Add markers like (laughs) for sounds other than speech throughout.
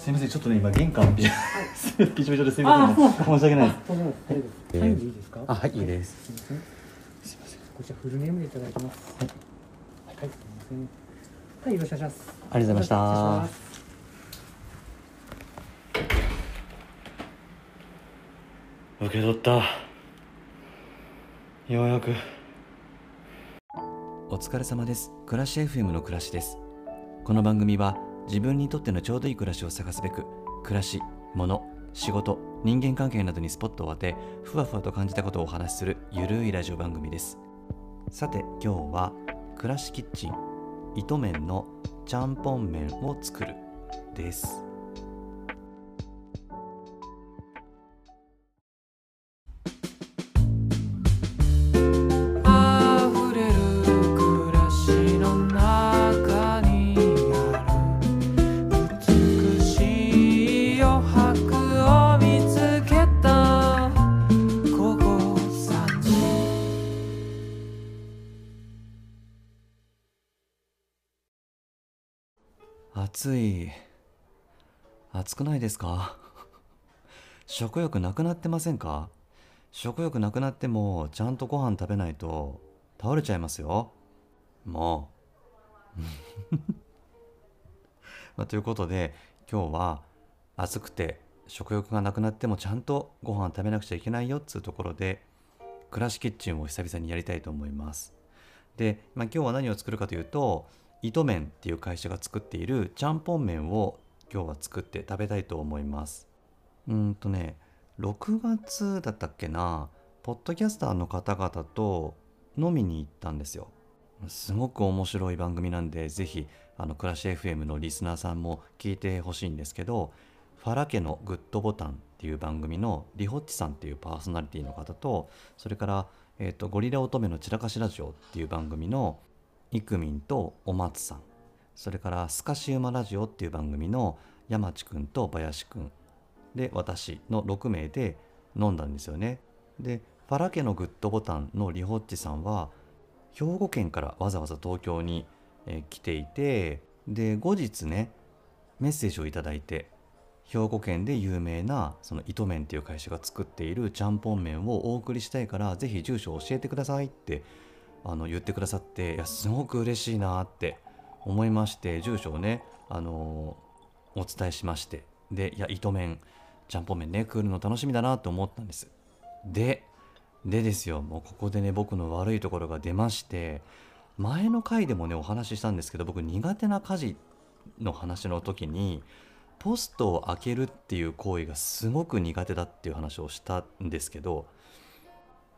すみませんちょっとね今玄関ビシビショビショですみません、ね、申し訳ないです。とんでもない。いいですか？あはいいいです。すみませんすみません。こちらフルネームでいただいてます。はい、はい、すみませんはいよろしくお願いします。ありがとうございました受け取った。ようやく。お疲れ様です。暮らし FM の暮らしです。この番組は自分にとってのちょうどいい暮らしを探すべく、暮らし、物、仕事、人間関係などにスポットを当て、ふわふわと感じたことをお話しするゆるいラジオ番組です。さて今日は、暮らしキッチン、糸麺のちゃんぽん麺を作るです。暑くないですか？(laughs) 食欲なくなってませんか？食欲なくなってもちゃんとご飯食べないと倒れちゃいますよ。もう。(laughs) まあ、ということで今日は暑くて食欲がなくなってもちゃんとご飯食べなくちゃいけないよっつうところで暮らしキッチンを久々にやりたいと思います。で、まあ、今日は何を作るかというと糸麺っていう会社が作っているちゃんぽん麺を今日は作って食べたいと思います。うんとね6月だったっけなポッドキャスターの方々と飲みに行ったんですよ。すごく面白い番組なんでぜひあの暮らし FM のリスナーさんも聞いてほしいんですけどファラ家のグッドボタンっていう番組のリホッチさんっていうパーソナリティの方とそれから、えー、とゴリラ乙女の散らかしラジオっていう番組のイクミンとお松さんそれからスカシウマラジオっていう番組の山地くんと林くんで私の6名で飲んだんですよね。でファラ家のグッドボタンのリホッチさんは兵庫県からわざわざ東京に、来ていてで後日ねメッセージをいただいて兵庫県で有名なその糸麺っていう会社が作っているちゃんぽん麺をお送りしたいからぜひ住所を教えてくださいってあの言ってくださっていやすごく嬉しいなって思いまして住所をねあのお伝えしましてでいや糸麺ちゃんぽん麺ね来るの楽しみだなと思ったんです。ででですよもうここでね僕の悪いところが出まして前の回でもねお話ししたんですけど僕苦手な家事の話の時にポストを開けるっていう行為がすごく苦手だっていう話をしたんですけど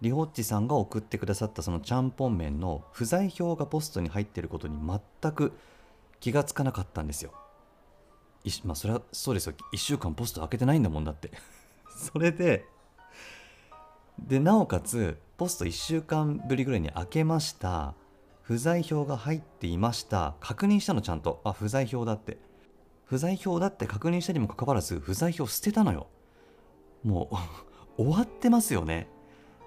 リホッチさんが送ってくださったそのちゃんぽん麺の不在票がポストに入ってることに全く気がつかなかったんですよ。まあそれはそうですよ。1週間ポスト開けてないんだもんだって。(laughs) それででなおかつポスト1週間ぶりぐらいに開けました。不在票が入っていました。確認したのちゃんと。あ不在票だって。不在票だって確認したにもかかわらず不在票捨てたのよ。もう (laughs) 終わってますよね。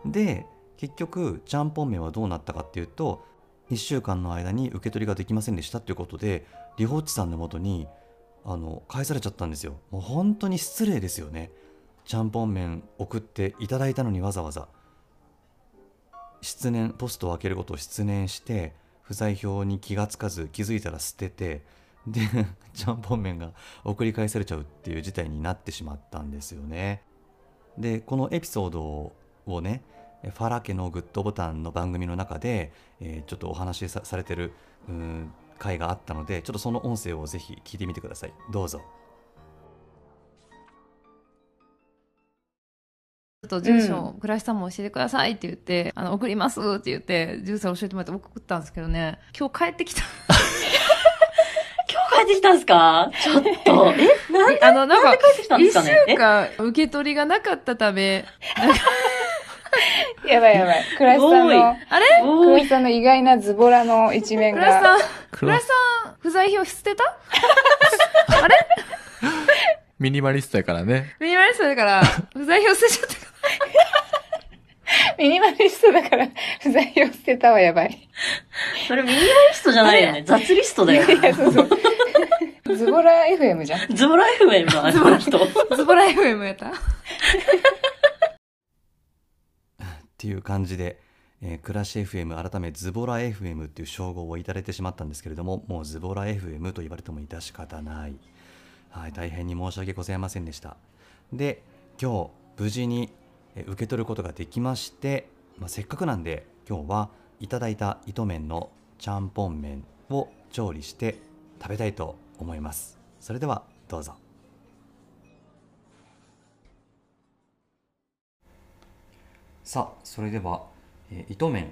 で結局ちゃんぽん麺はどうなったかっていうと1週間の間に受け取りができませんでしたっていうことでリホッチさんのもとにあの返されちゃったんですよ。もう本当に失礼ですよね。ちゃんぽん麺送っていただいたのにわざわざ。失念ポストを開けることを失念して不在票に気がつかず気づいたら捨ててで (laughs) ちゃんぽん麺が送り返されちゃうっていう事態になってしまったんですよね。でこのエピソードをねファラ家のグッドボタンの番組の中で、えーちょっとお話しさされてるうーん回があったのでちょっとその音声をぜひ聞いてみてください。どうぞ。ちょっと住所、倉石さんも教えてくださいって言って、あの、送りますって言って、住所教えてもらって送ったんですけどね、今日帰ってきた。(laughs) 今日帰ってきたんすか？ちょっと。えなんで？あの、なんか、帰ってきたんですかね？一週間受け取りがなかったため、(laughs) やばいやばい。倉石さんの、あれ？倉石さんの意外なズボラの一面が。倉石さん、倉石さん、不在票捨てた？ミニマリストやからね。ミニマリストだから、不在票捨てちゃったかミニマリストだから、不在を捨てたはやばい。それミニマリストじゃないよね。雑リストだよ。いや、そうそう。ズボラ FM じゃん。ズボラ FM のあの人。ズボラ FM やったっていう感じで、えー、クラシ FM 改めズボラ FM っていう称号をいただいてしまったんですけれどももうズボラ FM と言われても致し方ない、はい、大変に申し訳ございませんでした。で今日無事に受け取ることができまして、まあ、せっかくなんで今日はいただいた糸麺のちゃんぽん麺を調理して食べたいと思います。それではどうぞ。さあそれでは、えー糸麺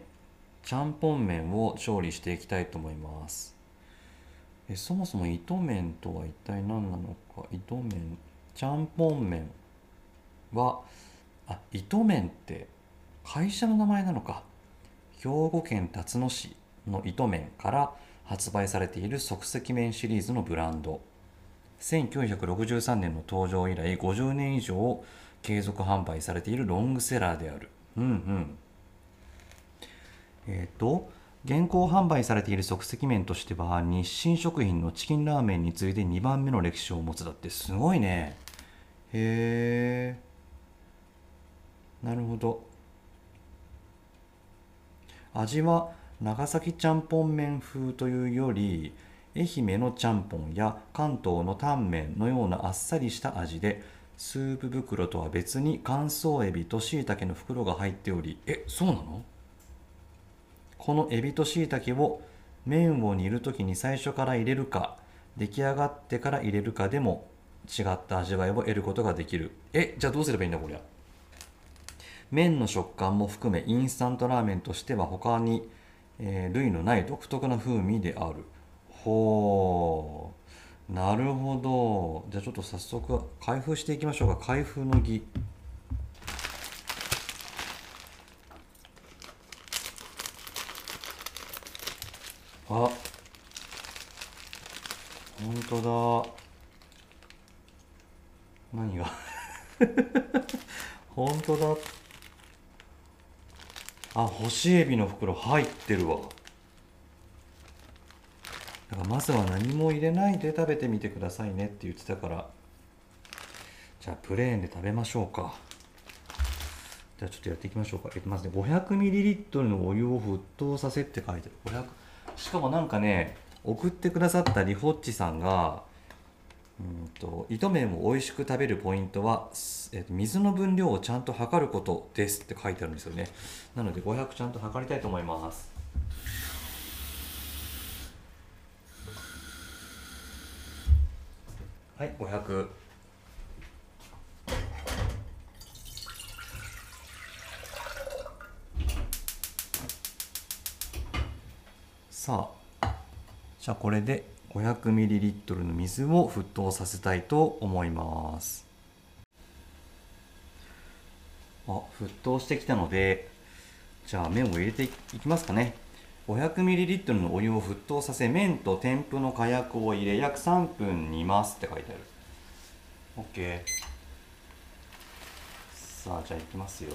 ちゃんぽん麺を調理していきたいと思います。えそもそも糸麺とは一体何なのか。糸麺ちゃんぽん麺はあ糸麺って会社の名前なのか。兵庫県辰野市の糸麺から発売されている即席麺シリーズのブランド。1963年の登場以来50年以上継続販売されているロングセラーである。うんうん。えっ、と現行販売されている即席麺としては日清食品のチキンラーメンに次いで2番目の歴史を持つだってすごいね。へえなるほど。味は長崎ちゃんぽん麺風というより愛媛のちゃんぽんや関東のタンメンのようなあっさりした味でスープ袋とは別に乾燥エビとしいたけの袋が入っておりえそうなの？このエビとしいたけを麺を煮るときに最初から入れるか出来上がってから入れるかでも違った味わいを得ることができる。えじゃあどうすればいいんだこりゃ？麺の食感も含めインスタントラーメンとしては他に、えー類のない独特な風味である。ほうなるほど。じゃあちょっと早速開封していきましょうか。開封の儀。あ。本当だ。何が？(laughs) 本当だ。あ干しエビの袋入ってるわ。だからまずは何も入れないで食べてみてくださいねって言ってたから。じゃあプレーンで食べましょうか。じゃあちょっとやっていきましょうか。えっとまずね 500ml のお湯を沸騰させって書いてある500しかもなんかね送ってくださったリホッチさんがうんと糸麺を美味しく食べるポイントは、えっと水の分量をちゃんと測ることですって書いてあるんですよね。なので500ちゃんと測りたいと思います。はい500さあじゃあこれで 500ml の水を沸騰させたいと思います。あ沸騰してきたのでじゃあ麺を入れていきますかね。500ml のお湯を沸騰させ麺と添付の火薬を入れ約3分煮ますって書いてある。OK さあじゃあいきますよ。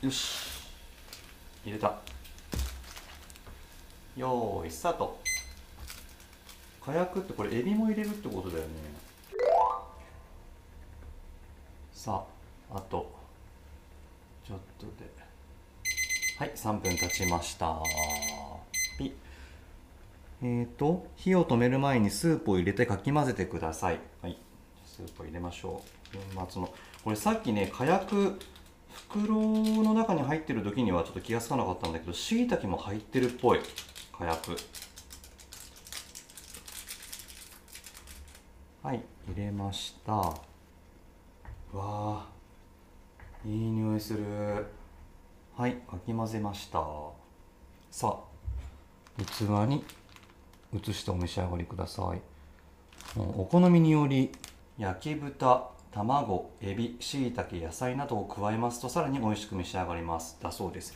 よし。入れた。よーいスタート。火薬ってこれエビも入れるってことだよね。さああと。ちょっとで。はい3分経ちました。えーと火を止める前にスープを入れてかき混ぜてください。はいスープを入れましょう。粉末の。これさっきね火薬袋の中に入ってる時にはちょっと気がつかなかったんだけどしいたけも入ってるっぽい。火薬。はい入れました。わあいい匂いする。はいかき混ぜました。さあ器に移してお召し上がりください。お好みにより焼き豚卵エビしいたけ野菜などを加えますとさらに美味しく召し上がります。だそうです。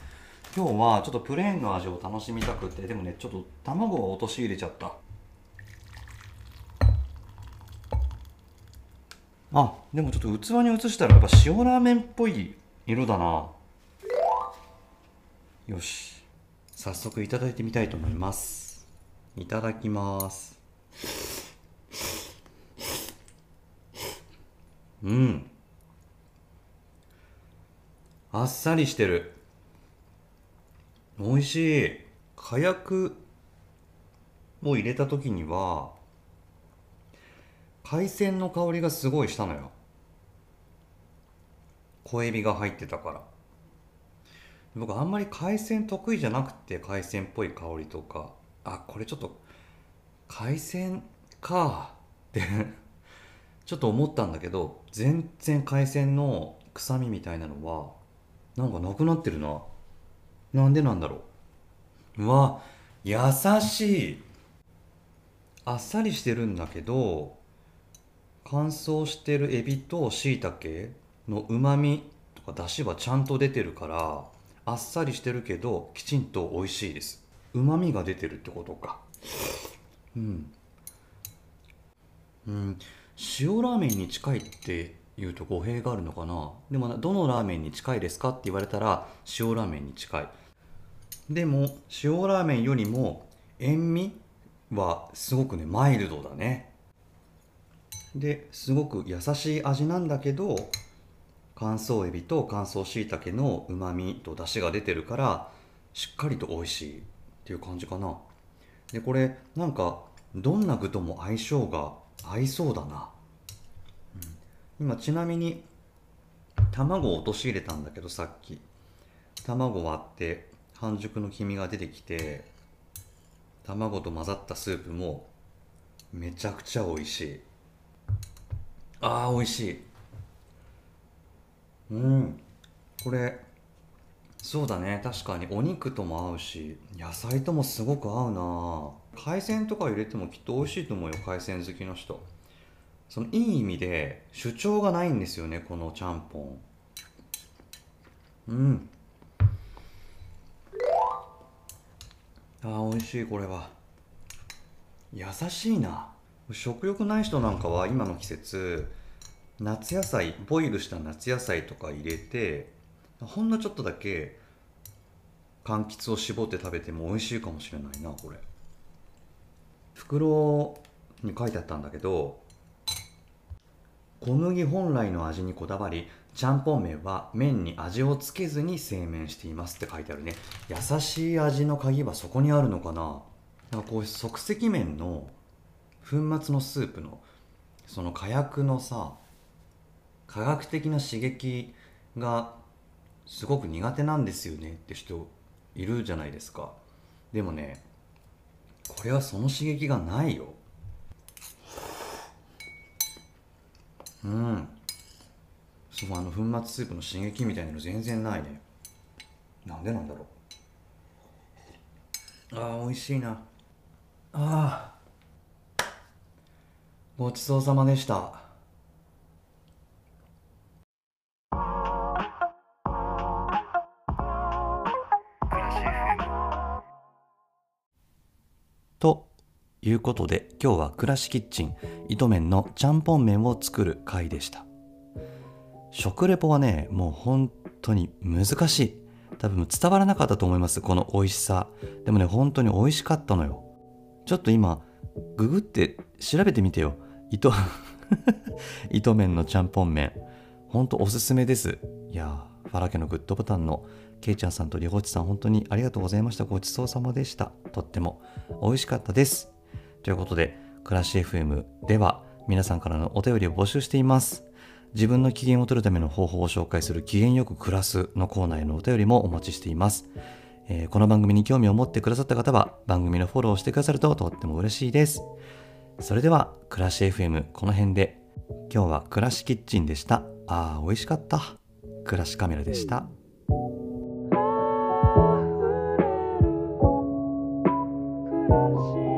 今日はちょっとプレーンの味を楽しみたくてでもねちょっと卵を落とし入れちゃった。あでもちょっと器に移したらやっぱ塩ラーメンっぽい色だな。よし。早速いただいてみたいと思います。いただきます。うん。あっさりしてる。美味しい。火薬を入れた時には海鮮の香りがすごいしたのよ。小エビが入ってたから。僕あんまり海鮮得意じゃなくて海鮮っぽい香りとか。あこれちょっと海鮮か。ってちょっと思ったんだけど全然海鮮の臭みみたいなのはなんかなくなってるな。なんでなんだろう。うわ優しい。あっさりしてるんだけど乾燥してるエビとしいたけのうまみとか出汁はちゃんと出てるからあっさりしてるけどきちんと美味しいです。うまみが出てるってことか。うん。うん。塩ラーメンに近いっていうと語弊があるのかな。でもどのラーメンに近いですかって言われたら塩ラーメンに近い。でも塩ラーメンよりも塩味はすごくねマイルドだね。ですごく優しい味なんだけど乾燥エビと乾燥しいたけのうまみと出汁が出てるからしっかりと美味しいっていう感じかな。でこれなんかどんな具とも相性が合いそうだな、うん、今ちなみに卵を落とし入れたんだけどさっき。卵割って半熟の黄身が出てきて卵と混ざったスープもめちゃくちゃ美味しい。あー美味しい。うん。これ。そうだね。確かに。お肉とも合うし野菜ともすごく合うな。海鮮とか入れてもきっと美味しいと思うよ。海鮮好きの人。そのいい意味で主張がないんですよねこのちゃんぽん。うん。あー美味しいこれは。優しいな食欲ない人なんかは今の季節夏野菜ボイルした夏野菜とか入れてほんのちょっとだけ柑橘を絞って食べても美味しいかもしれないなこれ。袋に書いてあったんだけど小麦本来の味にこだわりちゃんぽん麺は麺に味をつけずに製麺していますって書いてあるね。優しい味の鍵はそこにあるのかな。なんかこういう即席麺の粉末のスープのその火薬のさ科学的な刺激がすごく苦手なんですよねって人いるじゃないですか。でもねこれはその刺激がないよ。うん。そうあの粉末スープの刺激みたいなの全然ないね。なんでなんだろう。あー美味しいな。あー。ごちそうさまでした。ということで今日は暮らしキッチン糸麺のちゃんぽん麺を作る回でした。食レポはねもう本当に難しい。多分伝わらなかったと思いますこの美味しさ。でもね本当に美味しかったのよ。ちょっと今ググって調べてみてよ。糸 (laughs) 糸麺のちゃんぽん麺。本当おすすめです。いやーファラ家のグッドボタンのケイちゃんさんとリホチさん本当にありがとうございました。ごちそうさまでした。とっても美味しかったです。ということで暮らし FM では皆さんからのお便りを募集しています。自分の機嫌を取るための方法を紹介する機嫌よく暮らすのコーナーへのお便りもお待ちしています、えー、この番組に興味を持ってくださった方は番組のフォローをしてくださるととっても嬉しいです。それでは、暮らし FM この辺で。今日は暮らしキッチンでした。あー、美味しかった。暮らしカメラでした。うん